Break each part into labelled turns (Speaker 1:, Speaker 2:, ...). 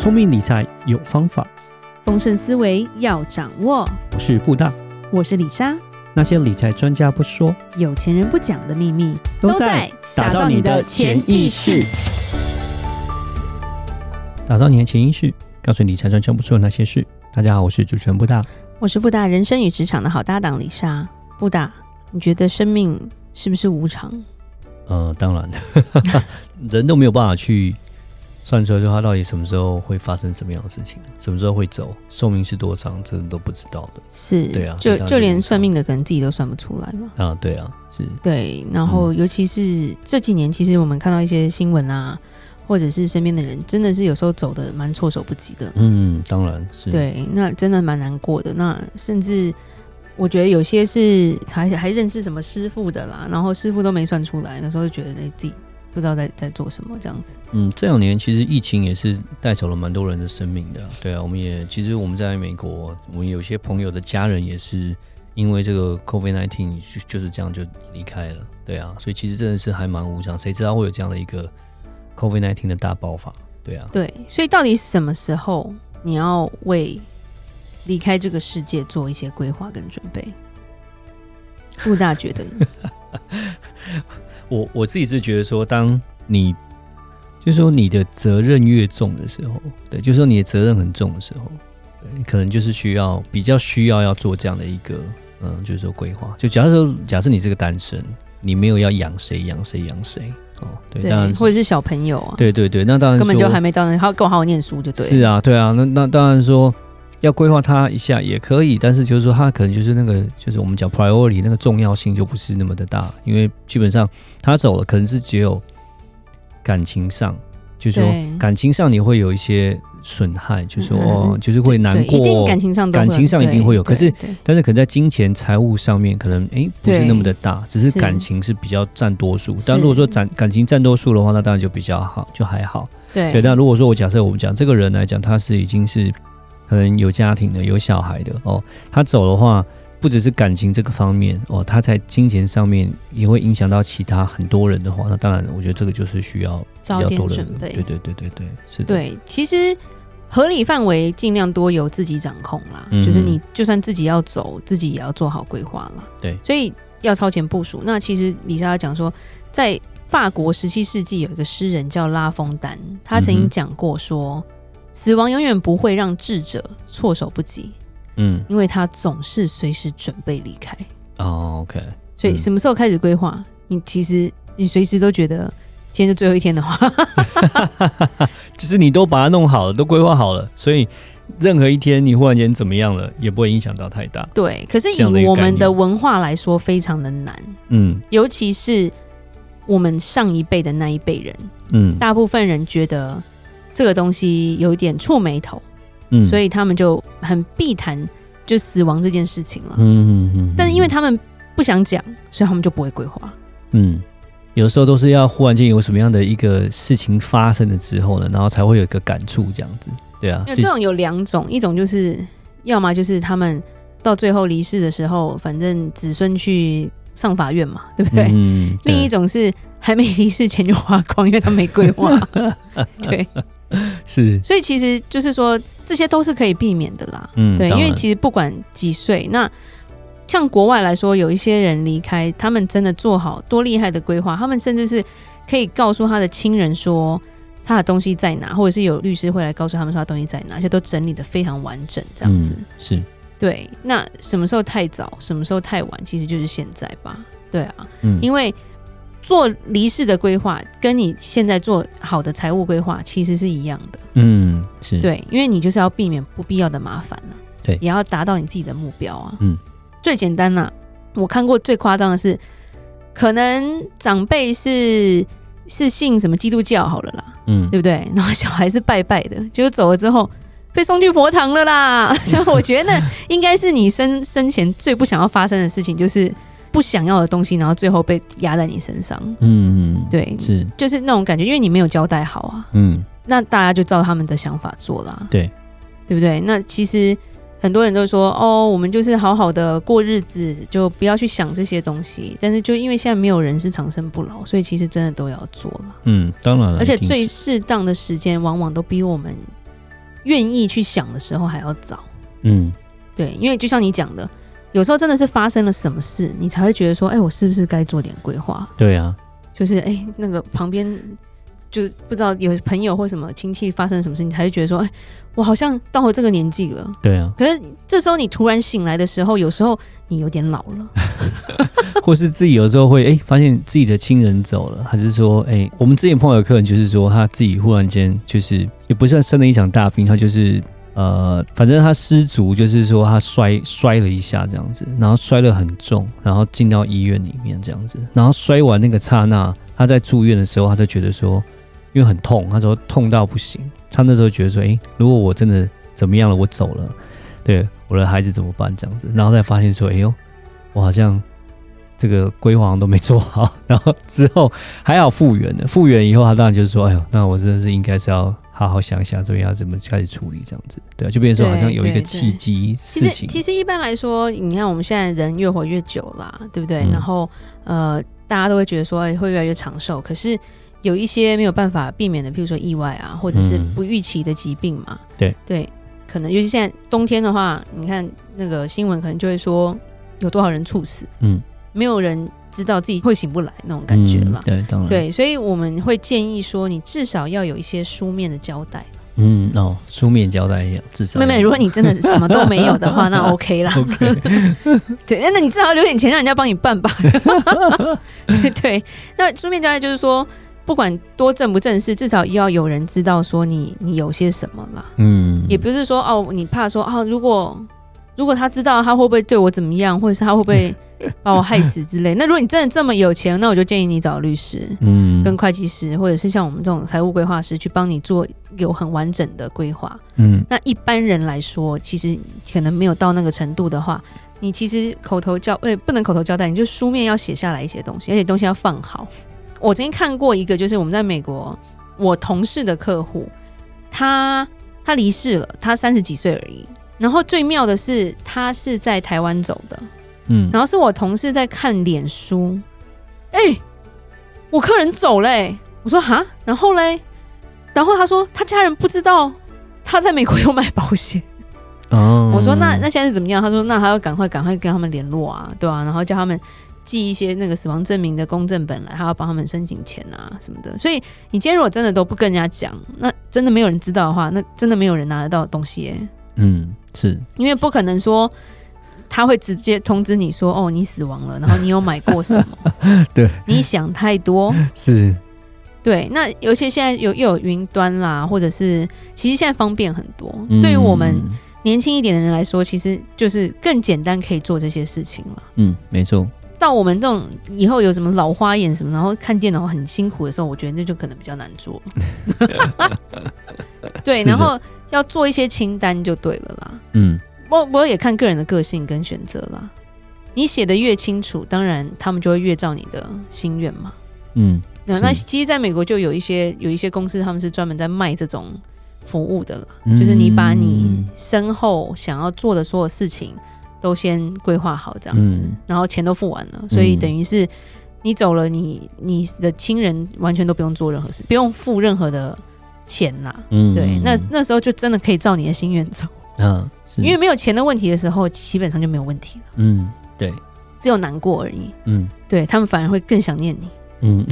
Speaker 1: 聪明理财有方法，
Speaker 2: 丰盛思维要掌握。
Speaker 1: 我是布大，
Speaker 2: 我是李莎。
Speaker 1: 那些理财专家不说，
Speaker 2: 有钱人不讲的秘密，
Speaker 1: 都在打造你的潜意识。打造你的潜意识，告诉理财专家不说的那些事。大家好，我是主持人布大，
Speaker 2: 我是布大人生与职场的好搭档李莎。布大，你觉得生命是不是无常？
Speaker 1: 呃，当然，人都没有办法去算出来，说他到底什么时候会发生什么样的事情，什么时候会走，寿命是多长，这都不知道的。
Speaker 2: 是，
Speaker 1: 对啊，
Speaker 2: 就就连算命的可能自己都算不出来嘛。
Speaker 1: 啊，对啊，是。
Speaker 2: 对，然后尤其是这几年，其实我们看到一些新闻啊，或者是身边的人，真的是有时候走的蛮措手不及的。
Speaker 1: 嗯，当然是。
Speaker 2: 对，那真的蛮难过的。那甚至。我觉得有些是还还认识什么师傅的啦，然后师傅都没算出来，那时候就觉得自己不知道在在做什么这样子。嗯，
Speaker 1: 这两年其实疫情也是带走了蛮多人的生命的。对啊，我们也其实我们在美国，我们有些朋友的家人也是因为这个 COVID-19 就就是这样就离开了。对啊，所以其实真的是还蛮无常，谁知道会有这样的一个 COVID-19 的大爆发？对啊，
Speaker 2: 对，所以到底什么时候你要为？离开这个世界，做一些规划跟准备。布大觉得呢？
Speaker 1: 我我自己是觉得说，当你就是说你的责任越重的时候，对，就是说你的责任很重的时候，对，可能就是需要比较需要要做这样的一个，嗯，就是说规划。就假设说，假设你是个单身，你没有要养谁养谁养谁哦，对，
Speaker 2: 对
Speaker 1: 当然
Speaker 2: 或者是小朋友啊，
Speaker 1: 对对对，那当然
Speaker 2: 根本就还没到那，他，跟我好好念书就对。
Speaker 1: 是啊，对啊，那那当然说。要规划他一下也可以，但是就是说他可能就是那个，就是我们讲 priority 那个重要性就不是那么的大，因为基本上他走了，可能是只有感情上，就是说感情上你会有一些损害，就是说、嗯、就是会难过，
Speaker 2: 一定感情上
Speaker 1: 感情上一定会有，可是但是可能在金钱财务上面可能哎、欸、不是那么的大，只是感情是比较占多数。但如果说占感情占多数的话，那当然就比较好，就还好。
Speaker 2: 对
Speaker 1: 对，但如果说我假设我们讲这个人来讲，他是已经是。可能有家庭的，有小孩的哦。他走的话，不只是感情这个方面哦，他在金钱上面也会影响到其他很多人的话，那当然，我觉得这个就是需要比较多的准备。对对对对对，是的。
Speaker 2: 对，其实合理范围尽量多由自己掌控啦。嗯、就是你就算自己要走，自己也要做好规划了。
Speaker 1: 对，
Speaker 2: 所以要超前部署。那其实李莎讲说，在法国十七世纪有一个诗人叫拉封丹，他曾经讲过说。嗯死亡永远不会让智者措手不及，嗯，因为他总是随时准备离开。
Speaker 1: 哦，OK，
Speaker 2: 所以什么时候开始规划？你其实你随时都觉得今天是最后一天的话，
Speaker 1: 就是你都把它弄好了，都规划好了，所以任何一天你忽然间怎么样了，也不会影响到太大。
Speaker 2: 对，可是以我们的文化来说，非常的难，嗯，尤其是我们上一辈的那一辈人，嗯，大部分人觉得。这个东西有一点触眉头，嗯，所以他们就很避谈就死亡这件事情了，嗯嗯嗯。嗯，但是因为他们不想讲，所以他们就不会规划。
Speaker 1: 嗯，有的时候都是要忽然间有什么样的一个事情发生了之后呢，然后才会有一个感触这样子。对啊，
Speaker 2: 这种有两种，一种就是要么就是他们到最后离世的时候，反正子孙去上法院嘛，对不对？嗯。另一种是还没离世前就花光，因为他没规划。对。
Speaker 1: 是，
Speaker 2: 所以其实就是说，这些都是可以避免的啦。嗯，对，因为其实不管几岁，那像国外来说，有一些人离开，他们真的做好多厉害的规划，他们甚至是可以告诉他的亲人说他的东西在哪，或者是有律师会来告诉他们说他东西在哪，而且都整理的非常完整，这样子。
Speaker 1: 嗯，是，
Speaker 2: 对。那什么时候太早，什么时候太晚，其实就是现在吧。对啊，嗯，因为。做离世的规划，跟你现在做好的财务规划其实是一样的。
Speaker 1: 嗯，是对，
Speaker 2: 因为你就是要避免不必要的麻
Speaker 1: 烦。对，
Speaker 2: 也要达到你自己的目标啊。嗯，最简单呐、啊，我看过最夸张的是，可能长辈是是信什么基督教好了啦，嗯，对不对？然后小孩是拜拜的，结果走了之后被送去佛堂了啦。然后我觉得那应该是你生生前最不想要发生的事情，就是。不想要的东西，然后最后被压在你身上。嗯嗯，对，是就是那种感觉，因为你没有交代好啊。嗯，那大家就照他们的想法做啦。
Speaker 1: 对，
Speaker 2: 对不对？那其实很多人都说，哦，我们就是好好的过日子，就不要去想这些东西。但是就因为现在没有人是长生不老，所以其实真的都要做了。
Speaker 1: 嗯，当然了。
Speaker 2: 而且最适当的时间，往往都比我们愿意去想的时候还要早。嗯，对，因为就像你讲的，有时候真的是发生了什么事，你才会觉得说，哎、欸，我是不是该做点规划？
Speaker 1: 对啊，
Speaker 2: 就是哎、欸，那个旁边就不知道有朋友或什么亲戚发生了什么事，你才会觉得说，哎、欸，我好像到了这个年纪了。
Speaker 1: 对啊，
Speaker 2: 可是这时候你突然醒来的时候，有时候你有点老了，
Speaker 1: 或是自己有时候会哎、欸，发现自己的亲人走了，还是说，哎、欸，我们之前碰到的客人就是说，他自己忽然间就是也不算生了一场大病，他就是。呃，反正他失足，就是说他摔摔了一下这样子，然后摔得很重，然后进到医院里面这样子，然后摔完那个刹那，他在住院的时候，他就觉得说，因为很痛，他说痛到不行，他那时候觉得说，诶，如果我真的怎么样了，我走了，对，我的孩子怎么办这样子，然后再发现说，哎呦，我好像这个规划都没做好，然后之后还好复原的，复原以后他当然就是说，哎呦，那我真的是应该是要。好好想想这边要怎么开始处理，这样子，对啊，就变成说好像有一个契机事情。
Speaker 2: 其实，其实一般来说，你看我们现在人越活越久啦，对不对？嗯、然后呃，大家都会觉得说会越来越长寿。可是有一些没有办法避免的，譬如说意外啊，或者是不预期的疾病嘛。嗯、对对，可能尤其现在冬天的话，你看那个新闻可能就会说有多少人猝死，嗯，没有人。知道自己会醒不来那种感觉了，
Speaker 1: 嗯，对，当然，
Speaker 2: 对，所以我们会建议说，你至少要有一些书面的交代。
Speaker 1: 嗯，哦，书面交代要至少。
Speaker 2: 妹妹，如果你真的什么都没有的话，那 OK 啦。OK，对，那你至少留点钱让人家帮你办吧。对，那书面交代就是说，不管多正不正式，至少要有人知道说你你有些什么啦。嗯，也不是说哦，你怕说哦，如果如果他知道，他会不会对我怎么样，或者是他会不会。把我害死之类。那如果你真的这么有钱，那我就建议你找律师，嗯，跟会计师，或者是像我们这种财务规划师去帮你做有很完整的规划。嗯，那一般人来说，其实可能没有到那个程度的话，你其实口头交，呃，不能口头交代，你就书面要写下来一些东西，而且东西要放好。我曾经看过一个，就是我们在美国，我同事的客户，他他离世了，他三十几岁而已。然后最妙的是，他是在台湾走的。嗯，然后是我同事在看脸书，哎、欸，我客人走嘞、欸，我说哈，然后嘞，然后他说他家人不知道他在美国有买保险，哦，我说那那现在是怎么样？他说那还要赶快赶快跟他们联络啊，对啊，然后叫他们寄一些那个死亡证明的公证本来，还要帮他们申请钱啊什么的。所以你今天如果真的都不跟人家讲，那真的没有人知道的话，那真的没有人拿得到东西、欸，
Speaker 1: 嗯，是。
Speaker 2: 因为不可能说。他会直接通知你说：“哦，你死亡了，然后你有买过什么？”
Speaker 1: 对，
Speaker 2: 你想太多
Speaker 1: 是。
Speaker 2: 对，那尤其现在有又有云端啦，或者是其实现在方便很多。嗯、对于我们年轻一点的人来说，其实就是更简单，可以做这些事情了。
Speaker 1: 嗯，没错。
Speaker 2: 到我们这种以后有什么老花眼什么，然后看电脑很辛苦的时候，我觉得那就可能比较难做。对，然后要做一些清单就对了啦。嗯。我我也看个人的个性跟选择啦。你写的越清楚，当然他们就会越照你的心愿嘛。嗯，那那其实在美国就有一些有一些公司，他们是专门在卖这种服务的了。嗯，就是你把你身后想要做的所有事情都先规划好，这样子，嗯，然后钱都付完了，所以等于是你走了你，你你的亲人完全都不用做任何事，不用付任何的钱啦。嗯，对，那那时候就真的可以照你的心愿走。嗯，是因为没有钱的问题的时候，基本上就没有问题了。嗯，对，只有难过而已。嗯，对他们反而会更想念你。嗯，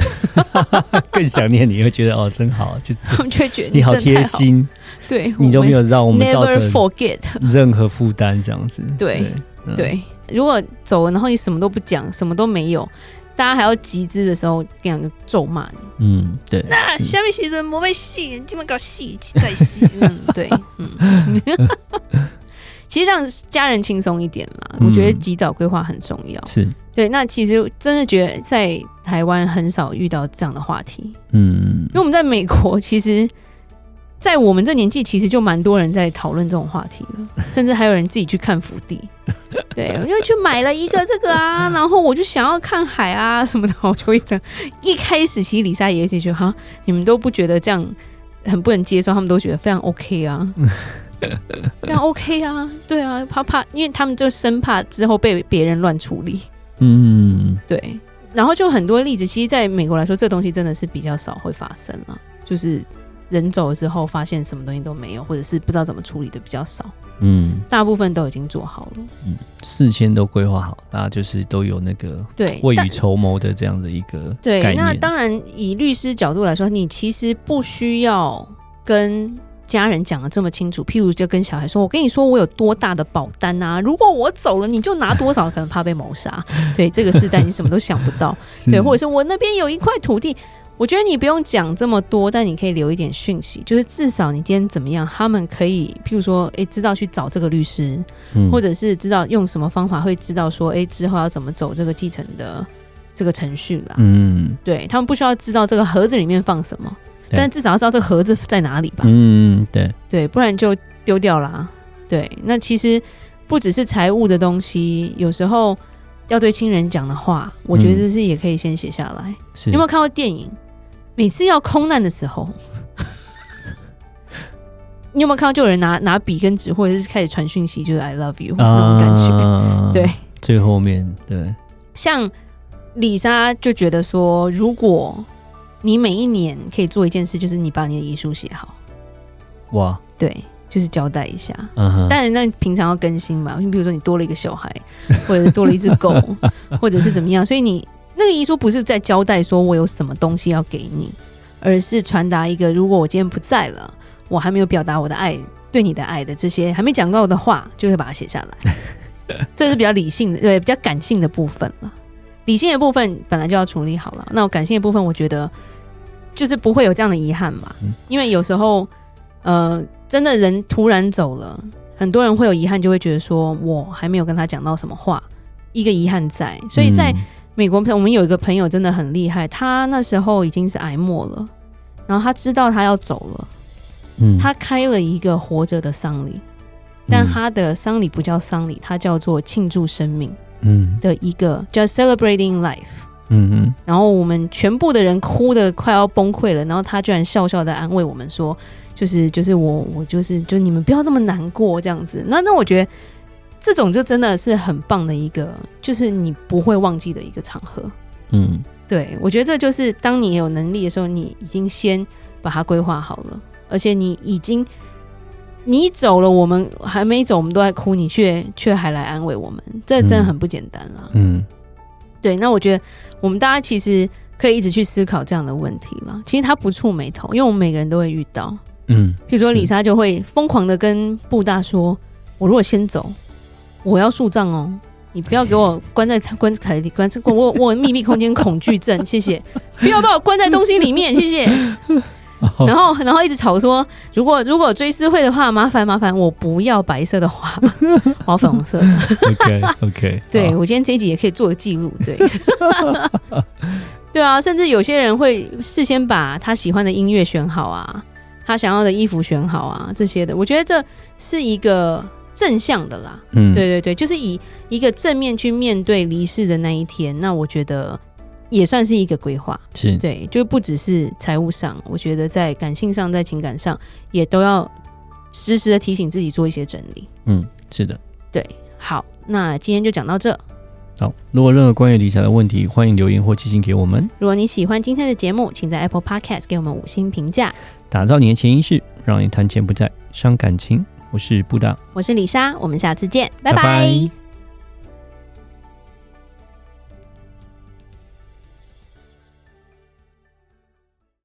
Speaker 1: 更想念你，会觉得哦，真好，就
Speaker 2: 他们就会觉得
Speaker 1: 你好贴心。
Speaker 2: 对，
Speaker 1: 你都没有让我们造成
Speaker 2: forget
Speaker 1: 任何负担，这样子。
Speaker 2: 对对，如果走了，然后你什么都不讲，什么都没有。大家还要集资的时候，这样就咒骂你。嗯，对。那下面写着“莫被戏”，基本搞戏再戏。嗯，对。嗯，其实让家人轻松一点嘛，嗯、我觉得及早规划很重要。是对。那其实真的觉得在台湾很少遇到这样的话题。嗯，因为我们在美国其实。在我们这年纪，其实就蛮多人在讨论这种话题了，甚至还有人自己去看福地。对，我就去买了一个这个啊，然后我就想要看海啊什么的，我就会这样。一开始其实李莎也是觉得哈，你们都不觉得这样很不能接受，他们都觉得非常 OK 啊，非常 OK 啊，对啊，怕怕，因为他们就生怕之后被别人乱处理。嗯，对。然后就很多例子，其实在美国来说，这东西真的是比较少会发生了，就是。人走了之后，发现什么东西都没有，或者是不知道怎么处理的比较少。嗯，大部分都已经做好了。
Speaker 1: 嗯，事先都规划好，大家就是都有那个对未雨绸缪的这样的一个
Speaker 2: 对。那当然，以律师角度来说，你其实不需要跟家人讲的这么清楚。譬如，就跟小孩说：“我跟你说，我有多大的保单啊？如果我走了，你就拿多少，可能怕被谋杀。”对，这个时代你什么都想不到。对，或者是我那边有一块土地。我觉得你不用讲这么多，但你可以留一点讯息，就是至少你今天怎么样，他们可以，譬如说，诶，知道去找这个律师，嗯、或者是知道用什么方法，会知道说，诶，之后要怎么走这个继承的这个程序啦。嗯，对，他们不需要知道这个盒子里面放什么，但至少要知道这个盒子在哪里吧。
Speaker 1: 嗯，对，
Speaker 2: 对，不然就丢掉啦。对，那其实不只是财务的东西，有时候要对亲人讲的话，我觉得是也可以先写下来。有没有看过电影？每次要空难的时候，你有没有看到就有人拿拿笔跟纸，或者是开始传讯息，就是 “I love you” 那种感觉？啊、对，
Speaker 1: 最后面对，
Speaker 2: 像李莎就觉得说，如果你每一年可以做一件事，就是你把你的遗书写好，
Speaker 1: 哇，
Speaker 2: 对，就是交代一下。嗯哼，但是那平常要更新嘛，你比如说你多了一个小孩，或者是多了一只狗，或者是怎么样，所以你。那个遗书不是在交代说我有什么东西要给你，而是传达一个，如果我今天不在了，我还没有表达我的爱，对你的爱的这些还没讲够的话，就会把它写下来。这是比较理性的，对，比较感性的部分了。理性的部分本来就要处理好了，那我感性的部分，我觉得就是不会有这样的遗憾嘛。因为有时候，呃，真的人突然走了，很多人会有遗憾，就会觉得说我还没有跟他讲到什么话，一个遗憾在，所以在。美国朋，我们有一个朋友真的很厉害，他那时候已经是癌末了，然后他知道他要走了，嗯，他开了一个活着的丧礼，但他的丧礼不叫丧礼，他叫做庆祝生命，嗯，的一个叫 celebrating life，嗯嗯，然后我们全部的人哭的快要崩溃了，然后他居然笑笑的安慰我们说，就是就是我我就是就你们不要那么难过这样子，那那我觉得。这种就真的是很棒的一个，就是你不会忘记的一个场合。嗯，对，我觉得这就是当你有能力的时候，你已经先把它规划好了，而且你已经你走了，我们还没走，我们都在哭，你却却还来安慰我们，这真的很不简单啦。嗯，对，那我觉得我们大家其实可以一直去思考这样的问题了。其实他不触眉头，因为我们每个人都会遇到。嗯，比如说李莎就会疯狂的跟布大说：“我如果先走。”我要树葬哦，你不要给我 关在关凯里关，关我我秘密空间恐惧症，谢谢，不要把我关在东西里面，谢谢。然后然后一直吵说，如果如果追思会的话，麻烦麻烦，我不要白色的花，我要粉红色的。
Speaker 1: OK OK，
Speaker 2: 对我今天这一集也可以做个记录，对，对啊，甚至有些人会事先把他喜欢的音乐选好啊，他想要的衣服选好啊，这些的，我觉得这是一个。正向的啦，嗯，对对对，就是以一个正面去面对离世的那一天，那我觉得也算是一个规划，
Speaker 1: 是
Speaker 2: 对，就不只是财务上，我觉得在感性上，在情感上，也都要时时的提醒自己做一些整理。
Speaker 1: 嗯，是的，
Speaker 2: 对，好，那今天就讲到这。
Speaker 1: 好，如果任何关于理财的问题，欢迎留言或寄信给我们。
Speaker 2: 如果你喜欢今天的节目，请在 Apple Podcast 给我们五星评价。
Speaker 1: 打造你的潜意识，让你谈钱不再伤感情。我是布达，
Speaker 2: 我是李莎，我们下次见，拜拜。拜拜。